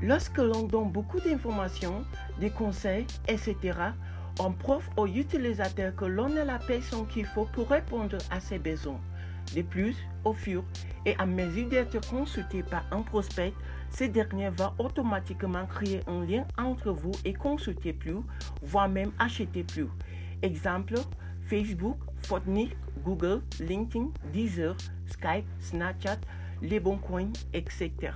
Lorsque l'on donne beaucoup d'informations, des conseils, etc., on prouve aux utilisateurs que l'on est la personne qu'il faut pour répondre à ses besoins. De plus, au fur et à mesure d'être consulté par un prospect, ce dernier va automatiquement créer un lien entre vous et consulter plus, voire même acheter plus. Exemple, Facebook, Fortnite, Google, LinkedIn, Deezer, Skype, Snapchat, les bons coins, etc.